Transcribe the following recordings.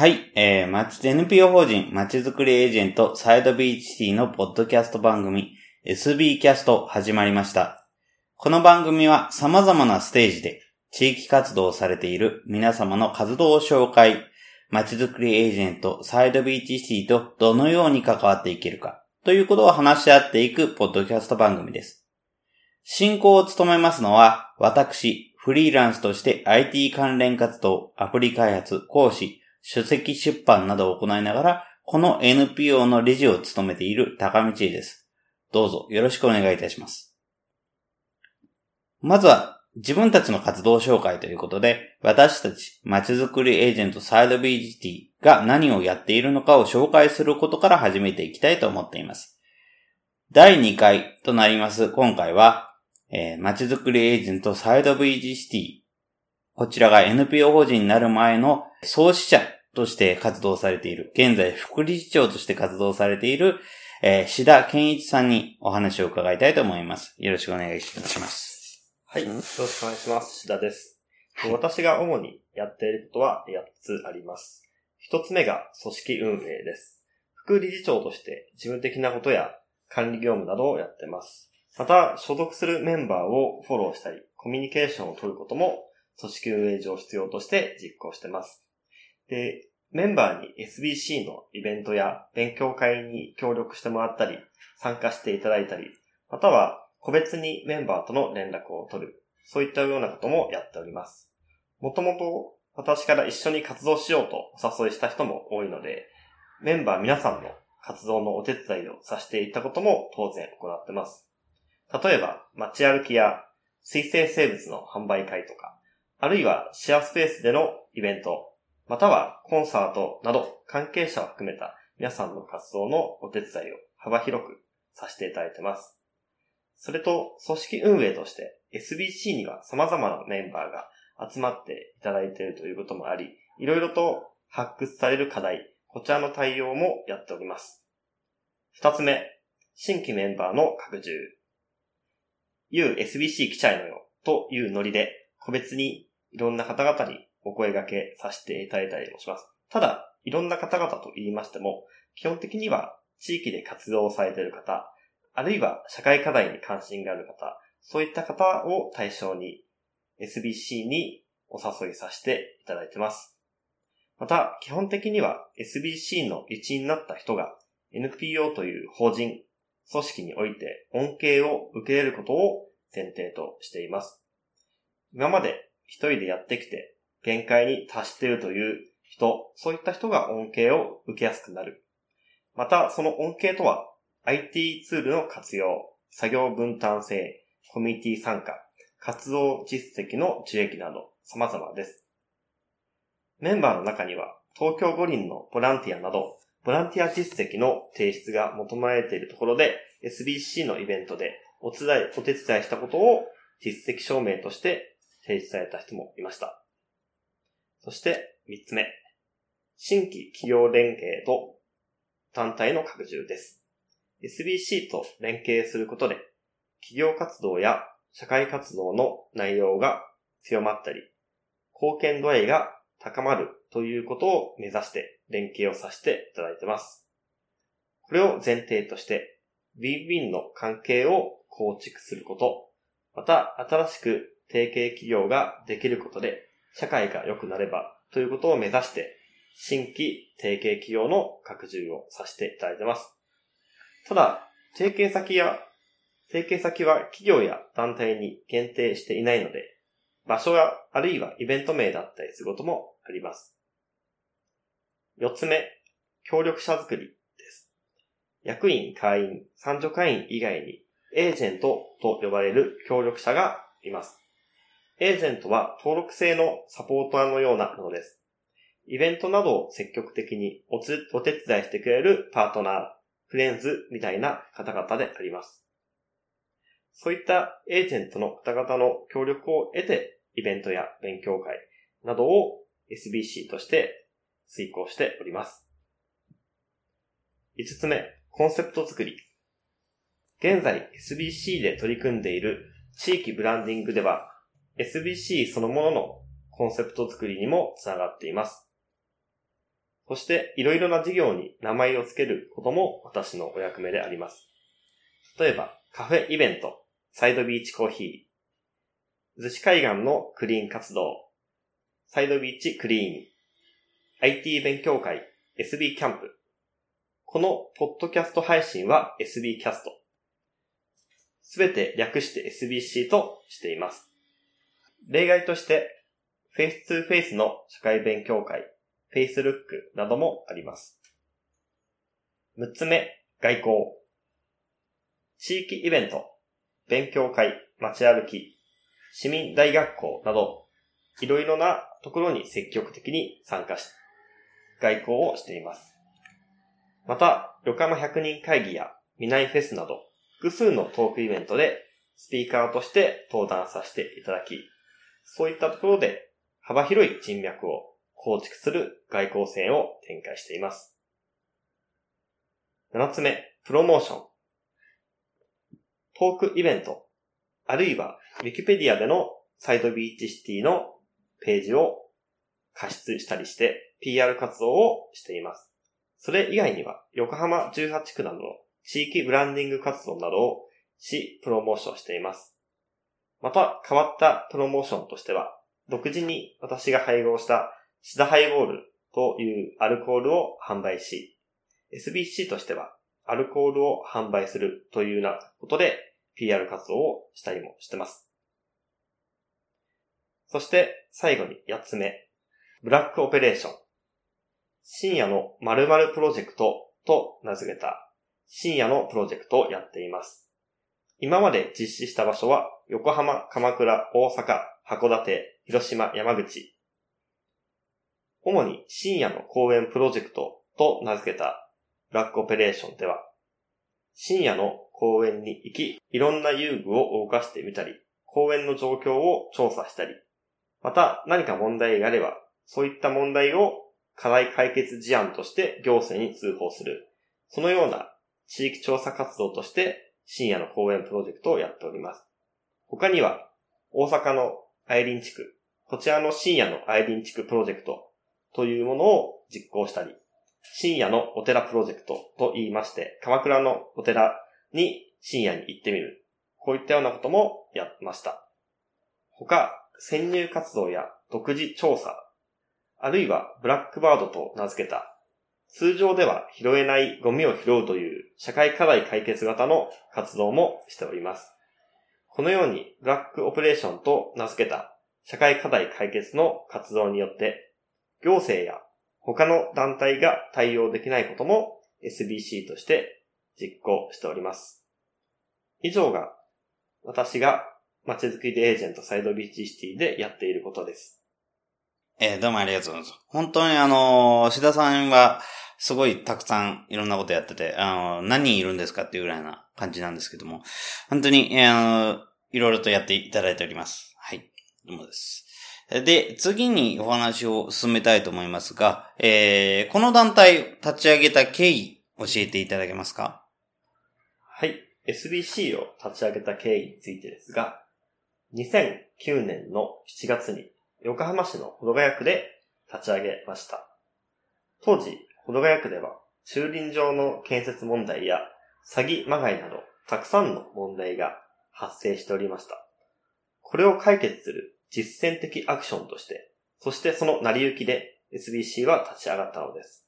はい、えー、町 NPO 法人町づくりエージェントサイドビーチティのポッドキャスト番組 SB キャスト始まりました。この番組は様々なステージで地域活動をされている皆様の活動を紹介、街づくりエージェントサイドビーチシティとどのように関わっていけるかということを話し合っていくポッドキャスト番組です。進行を務めますのは私、フリーランスとして IT 関連活動、アプリ開発、講師、書籍出版などを行いながら、この NPO の理事を務めている高道です。どうぞよろしくお願いいたします。まずは、自分たちの活動紹介ということで、私たち、街づくりエージェントサイド BGT が何をやっているのかを紹介することから始めていきたいと思っています。第2回となります今回は、えー、街づくりエージェントサイド BGT こちらが NPO 法人になる前の創始者として活動されている、現在副理事長として活動されている、えー、志田健一さんにお話を伺いたいと思います。よろしくお願いいたします。はい。よろしくお願いします。志田です。私が主にやっていることは8つあります。1つ目が組織運営です。副理事長として事務的なことや管理業務などをやっています。また、所属するメンバーをフォローしたり、コミュニケーションを取ることも組織運営上必要として実行してます。で、メンバーに SBC のイベントや勉強会に協力してもらったり、参加していただいたり、または個別にメンバーとの連絡を取る、そういったようなこともやっております。もともと私から一緒に活動しようとお誘いした人も多いので、メンバー皆さんの活動のお手伝いをさせていったことも当然行ってます。例えば、街歩きや水生生物の販売会とか、あるいはシェアスペースでのイベント、またはコンサートなど関係者を含めた皆さんの活動のお手伝いを幅広くさせていただいてます。それと、組織運営として SBC には様々なメンバーが集まっていただいているということもあり、いろいろと発掘される課題、こちらの対応もやっております。二つ目、新規メンバーの拡充。USBC 来ちゃいのよというノリで、個別にいろんな方々にお声掛けさせていただいたりもします。ただ、いろんな方々と言いましても、基本的には地域で活動されている方、あるいは社会課題に関心がある方、そういった方を対象に SBC にお誘いさせていただいてます。また、基本的には SBC の一員になった人が NPO という法人、組織において恩恵を受けれることを前提としています。今まで一人でやってきて限界に達しているという人、そういった人が恩恵を受けやすくなる。また、その恩恵とは、IT ツールの活用、作業分担性、コミュニティ参加、活動実績の受益など様々です。メンバーの中には、東京五輪のボランティアなど、ボランティア実績の提出が求められているところで、SBC のイベントでお伝い、お手伝いしたことを実績証明として提出された人もいました。そして3つ目。新規企業連携と団体の拡充です。SBC と連携することで、企業活動や社会活動の内容が強まったり、貢献度合いが高まるということを目指して連携をさせていただいてます。これを前提として、ウィンウィンの関係を構築すること、また新しく提携企業ができることで社会が良くなればということを目指して、新規提携企業の拡充をさせていただいてます。ただ、提携先や、提携先は企業や団体に限定していないので、場所やあるいはイベント名だったりすることもあります。四つ目、協力者作りです。役員、会員、参助会員以外にエージェントと呼ばれる協力者がいます。エージェントは登録制のサポーターのようなものです。イベントなどを積極的におつお手伝いしてくれるパートナー、フレンズみたいな方々であります。そういったエージェントの方々の協力を得て、イベントや勉強会などを SBC として遂行しております。5つ目、コンセプト作り。現在 SBC で取り組んでいる地域ブランディングでは SBC そのもののコンセプト作りにもつながっています。そしていろいろな事業に名前を付けることも私のお役目であります。例えば、カフェイベント、サイドビーチコーヒー、逗子海岸のクリーン活動、サイドビーチクリーン、IT 勉強会、SB キャンプ。このポッドキャスト配信は SB キャスト。すべて略して SBC としています。例外として、フェイス2フェイスの社外勉強会、フェイスブックなどもあります。6つ目、外交。地域イベント、勉強会、街歩き、市民大学校など、いろいろなところに積極的に参加し、外交をしています。また、横浜100人会議やミナイフェスなど、複数のトークイベントでスピーカーとして登壇させていただき、そういったところで幅広い人脈を構築する外交戦を展開しています。7つ目、プロモーション。トークイベント、あるいは Wikipedia でのサイドビーチシティのページを加筆したりして PR 活動をしています。それ以外には横浜18区などの地域ブランディング活動などをし、プロモーションしています。また変わったプロモーションとしては、独自に私が配合したシダハイボールというアルコールを販売し、SBC としてはアルコールを販売するというようなことで PR 活動をしたりもしてます。そして最後に8つ目、ブラックオペレーション。深夜の〇〇プロジェクトと名付けた深夜のプロジェクトをやっています。今まで実施した場所は横浜、鎌倉、大阪、函館、広島、山口。主に深夜の公演プロジェクトと名付けたブラックオペレーションでは、深夜の公園に行き、いろんな遊具を動かしてみたり、公園の状況を調査したり、また何か問題があれば、そういった問題を課題解決事案として行政に通報する。そのような地域調査活動として深夜の公園プロジェクトをやっております。他には、大阪の愛林地区、こちらの深夜の愛林地区プロジェクトというものを実行したり、深夜のお寺プロジェクトと言いまして、鎌倉のお寺に深夜に行ってみる。こういったようなこともやってました。他、潜入活動や独自調査、あるいはブラックバードと名付けた、通常では拾えないゴミを拾うという社会課題解決型の活動もしております。このようにブラックオペレーションと名付けた社会課題解決の活動によって、行政や他の団体が対応できないことも SBC として実行しております。以上が私がまちづくりでエージェントサイドビーチシティでやっていることです。えーどうもありがとうございます。本当にあのー、志田さんは、すごいたくさんいろんなことやってて、あの何人いるんですかっていうぐらいな感じなんですけども、本当に、あのいろいろとやっていただいております。はい。どうもです。で、次にお話を進めたいと思いますが、えーこの団体を立ち上げた経緯、教えていただけますか？はい。SBC を立ち上げた経緯についてですが、2009年の7月に横浜市の保土ヶ谷区で立ち上げました。当時、保土ヶ谷区では駐輪場の建設問題や詐欺まがいなどたくさんの問題が発生しておりました。これを解決する実践的アクションとして、そしてその成り行きで SBC は立ち上がったのです。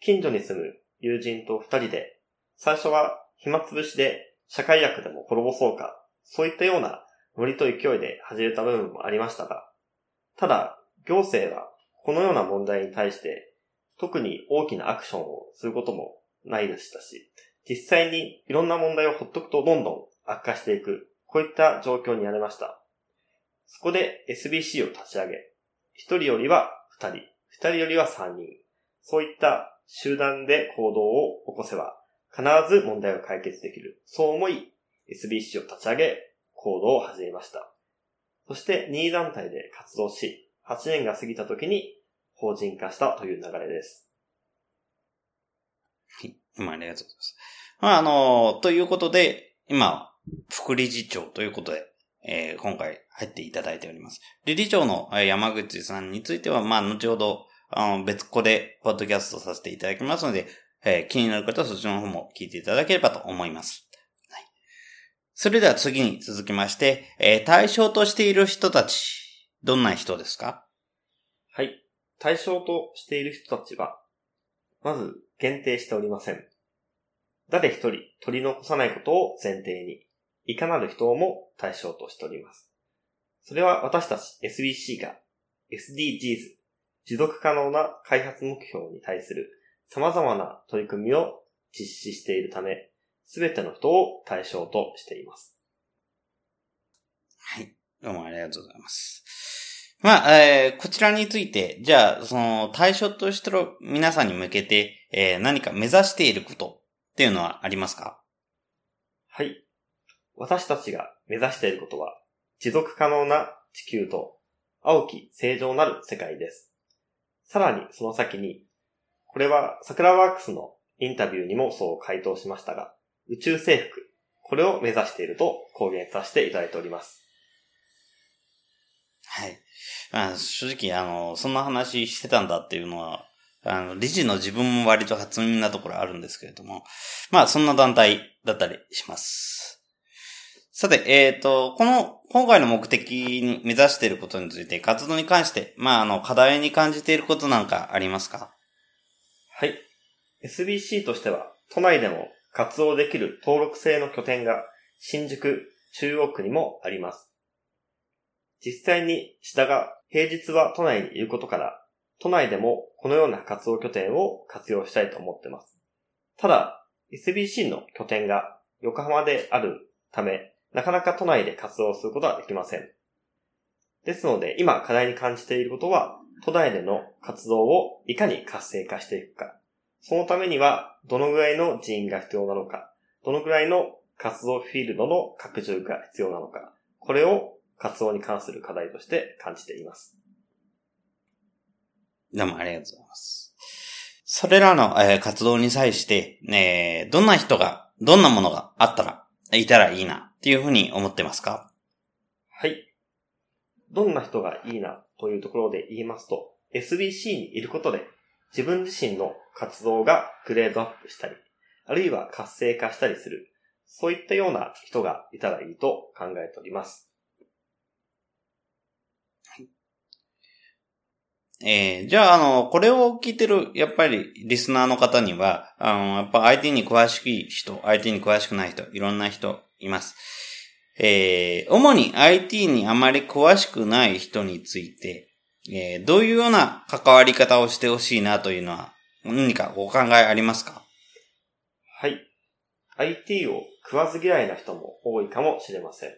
近所に住む友人と二人で最初は暇つぶしで社会役でも滅ぼそうか、そういったようなノリと勢いで始めた部分もありましたが、ただ行政はこのような問題に対して特に大きなアクションをすることもないでしたし、実際にいろんな問題をほっとくとどんどん悪化していく、こういった状況になりました。そこで SBC を立ち上げ、一人よりは二人、二人よりは三人、そういった集団で行動を起こせば必ず問題を解決できる。そう思い、SBC を立ち上げ、行動を始めました。そして任意団体で活動し、8年が過ぎた時に法人化したという流れです。はい。今ありがとうございます。まあ、あの、ということで、今、副理事長ということで、えー今回入っていただいております。理事長のえー山口さんについては、まあ、後ほど、あの、別個でポッドキャストさせていただきますので、えー、気になる方はそちらの方も聞いていただければと思います。はい。それでは次に続きまして、えー、対象としている人たち、どんな人ですか？はい。対象としている人たちは、まず限定しておりません。誰一人取り残さないことを前提に、いかなる人も対象としております。それは私たち SBC が SDGs、持続可能な開発目標に対する様々な取り組みを実施しているため、すべての人を対象としています。はい。どうもありがとうございます。まあ、えー、こちらについて、じゃあ、その対象としてる皆さんに向けて、えー、何か目指していることっていうのはありますか？はい。私たちが目指していることは、持続可能な地球と青き正常なる世界です。さらにその先に、これは桜ワークスのインタビューにもそう回答しましたが、宇宙征服、これを目指していると公言させていただいております。はい。まあ、正直、あの、そんな話してたんだっていうのは、あの、理事の自分も割と初耳なところあるんですけれども、まあ、そんな団体だったりします。さて、えっ、ー、と、この、今回の目的に目指していることについて、活動に関して、まあ、あの、課題に感じていることなんかありますか？はい。SBC としては、都内でも活動できる登録制の拠点が、新宿、中央区にもあります。実際に、下が平日は都内にいることから、都内でもこのような活動拠点を活用したいと思っています。ただ、SBC の拠点が横浜であるため、なかなか都内で活動することはできません。ですので、今課題に感じていることは、都内での活動をいかに活性化していくか。そのためには、どのぐらいの人員が必要なのか、どのぐらいの活動フィールドの拡充が必要なのか、これを活動に関する課題として感じています。どうもありがとうございます。それらの、えー、活動に際して、えー、どんな人が、どんなものがあったら、いたらいいなっていうふうに思ってますか？はい。どんな人がいいなというところで言いますと、SBC にいることで自分自身の活動がグレードアップしたり、あるいは活性化したりする、そういったような人がいたらいいと考えております。はい。えー、じゃあ、あの、これを聞いてる、やっぱり、リスナーの方には、あの、やっぱ IT に詳しい人、IT に詳しくない人、いろんな人います。えー、主に IT にあまり詳しくない人について、えー、どういうような関わり方をしてほしいなというのは、何かお考えありますか？はい。IT を食わず嫌いな人も多いかもしれません。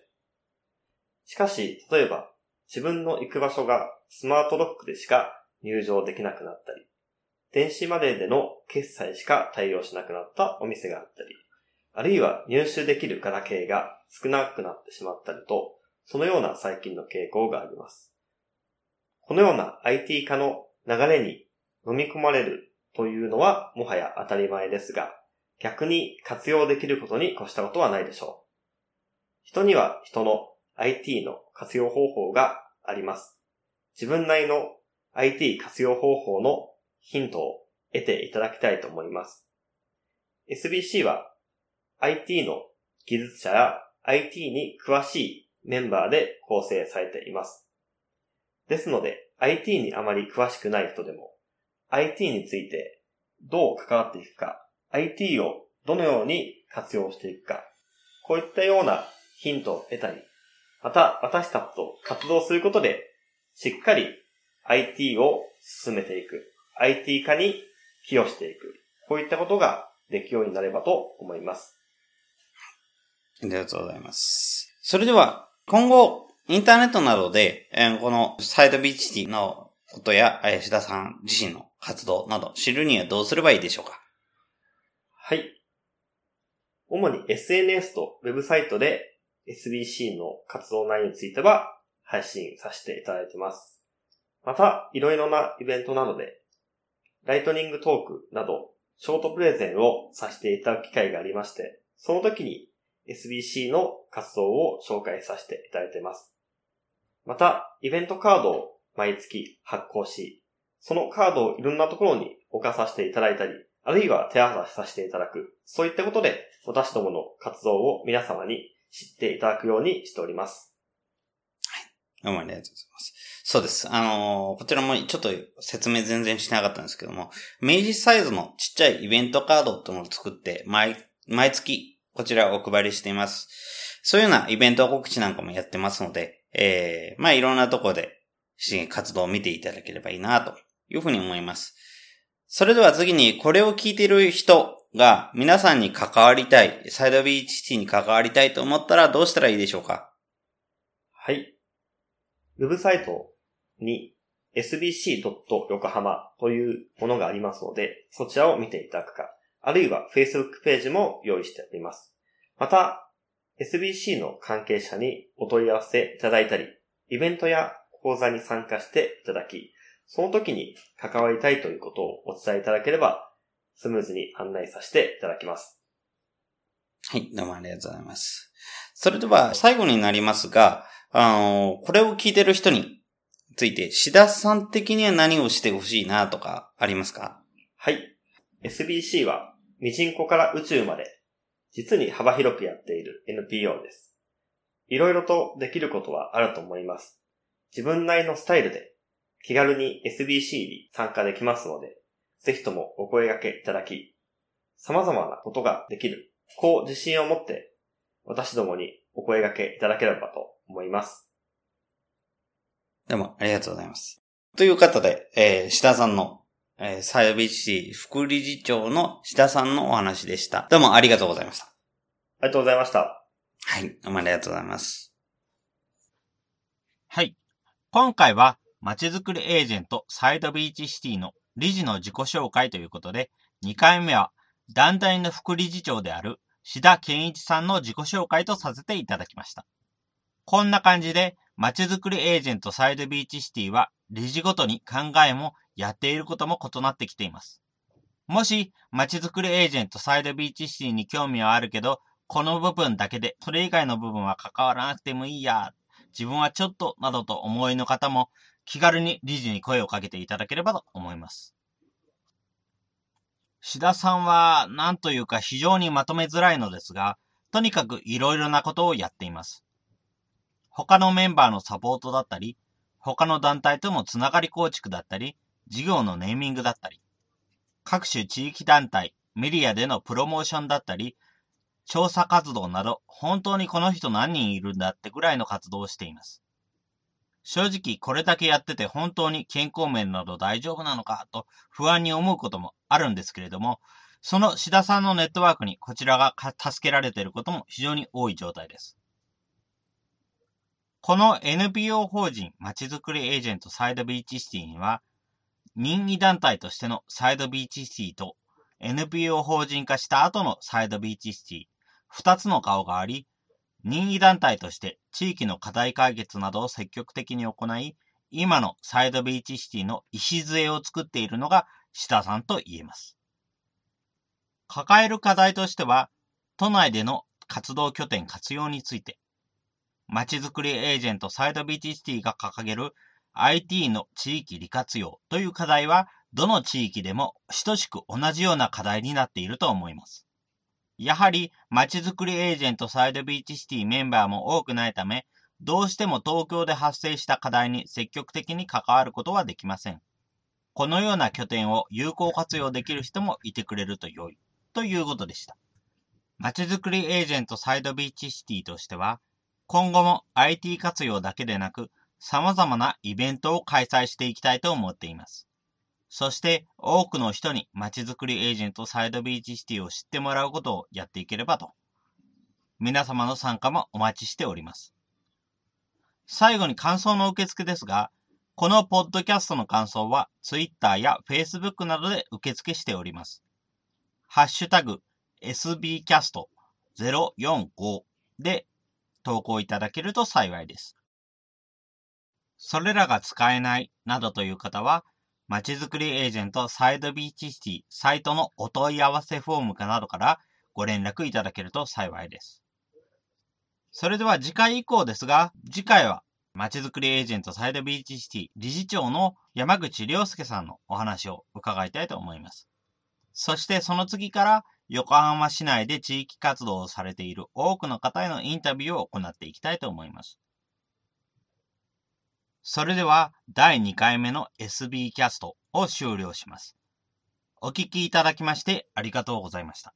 しかし、例えば、自分の行く場所がスマートロックでしか入場できなくなったり、電子マネーでの決済しか対応しなくなったお店があったり、あるいは入手できるガラケーが少なくなってしまったりと、そのような最近の傾向があります。このような IT 化の流れに飲み込まれるというのはもはや当たり前ですが、逆に活用できることに越したことはないでしょう。人には人の IT の活用方法があります。自分なりの IT 活用方法のヒントを得ていただきたいと思います。SBC は IT の技術者や IT に詳しいメンバーで構成されています。ですので、IT にあまり詳しくない人でも、IT についてどう関わっていくか、IT をどのように活用していくか、こういったようなヒントを得たり、また私たちと活動することで、しっかり IT を進めていく、IT 化に寄与していく、こういったことができるようになればと思います。ありがとうございます。それでは、今後、インターネットなどで、えこのサイドビーチティのことや、吉田さん自身の活動など知るにはどうすればいいでしょうか？はい。主に SNS とウェブサイトで SBC の活動内容については配信させていただいてます。また、いろいろなイベントなどで、ライトニングトークなど、ショートプレゼンをさせていただく機会がありまして、その時に SBC の活動を紹介させていただいています。また、イベントカードを毎月発行し、そのカードをいろんなところに置かさせていただいたり、あるいは手渡しさせていただく、そういったことで私どもの活動を皆様に知っていただくようにしております。はいどうもありがとうございます。そうです。あのー、こちらもちょっと説明全然しなかったんですけども、明治サイズのちっちゃいイベントカードっていうのを作って、毎、毎月こちらをお配りしています。そういうようなイベント告知なんかもやってますので、えー、まあいろんなところで活動を見ていただければいいなというふうに思います。それでは次にこれを聞いている人が皆さんに関わりたい、サイドビーチティに関わりたいと思ったらどうしたらいいでしょうか？はい。ウェブサイトに sbc.yokohama というものがありますので、そちらを見ていただくか、あるいは Facebook ページも用意しております。また、SBC の関係者にお問い合わせいただいたり、イベントや講座に参加していただき、その時に関わりたいということをお伝えいただければ、スムーズに案内させていただきます。はい、どうもありがとうございます。それでは最後になりますが、あの、これを聞いてる人について、志田さん的には何をしてほしいなとかありますか？はい。SBC は、ミジンコから宇宙まで、実に幅広くやっている NPO です。いろいろとできることはあると思います。自分なりのスタイルで、気軽に SBC に参加できますので、ぜひともお声掛けいただき、様々なことができる、こう自信を持って、私どもにお声掛けいただければと思います。どうも、ありがとうございます。という方で、えー、志田さんの、えー、サイビシ副理事長の志田さんのお話でした。どうもありがとうございました。ありがとうございました。はい、どうもありがとうございます。はい。今回は、まちづくりエージェントサイドビーチシティの理事の自己紹介ということで、2回目は団体の副理事長である志田健一さんの自己紹介とさせていただきました。こんな感じで、まちづくりエージェントサイドビーチシティは理事ごとに考えもやっていることも異なってきています。もし、まちづくりエージェントサイドビーチシティに興味はあるけど、この部分だけで、それ以外の部分は関わらなくてもいいや、自分はちょっと、などと思いの方も、気軽に理事に声をかけていただければと思います。志田さんは、なんというか非常にまとめづらいのですが、とにかくいろいろなことをやっています。他のメンバーのサポートだったり、他の団体とのつながり構築だったり、事業のネーミングだったり、各種地域団体、メディアでのプロモーションだったり、調査活動など、本当にこの人何人いるんだってぐらいの活動をしています。正直これだけやってて本当に健康面など大丈夫なのかと不安に思うこともあるんですけれども、その志田さんのネットワークにこちらが助けられていることも非常に多い状態です。この NPO 法人まちづくりエージェントサイドビーチシティには、任意団体としてのサイドビーチシティと NPO 法人化した後のサイドビーチシティ、二つの顔があり、任意団体として地域の課題解決などを積極的に行い、今のサイドビーチシティの礎を作っているのが志田さんと言えます。抱える課題としては、都内での活動拠点活用について、まちづくりエージェントサイドビーチシティが掲げる IT の地域利活用という課題は、どの地域でも等しく同じような課題になっていると思います。やはり、まちづくりエージェントサイドビーチシティメンバーも多くないため、どうしても東京で発生した課題に積極的に関わることはできません。このような拠点を有効活用できる人もいてくれると良い、ということでした。まちづくりエージェントサイドビーチシティとしては、今後も IT 活用だけでなく、様々なイベントを開催していきたいと思っています。そして多くの人に街づくりエージェントサイドビーチシティを知ってもらうことをやっていければと。皆様の参加もお待ちしております。最後に感想の受付ですが、このポッドキャストの感想は Twitter や Facebook などで受付しております。ハッシュタグ sbcast045 で投稿いただけると幸いです。それらが使えないなどという方は、まちづくりエージェントサイドビーチシティサイトのお問い合わせフォームかなどからご連絡いただけると幸いです。それでは次回以降ですが、次回はまちづくりエージェントサイドビーチシティ理事長の山口良介さんのお話を伺いたいと思います。そしてその次から横浜市内で地域活動をされている多くの方へのインタビューを行っていきたいと思います。それでは第2回目の SB キャストを終了します。お聴きいただきましてありがとうございました。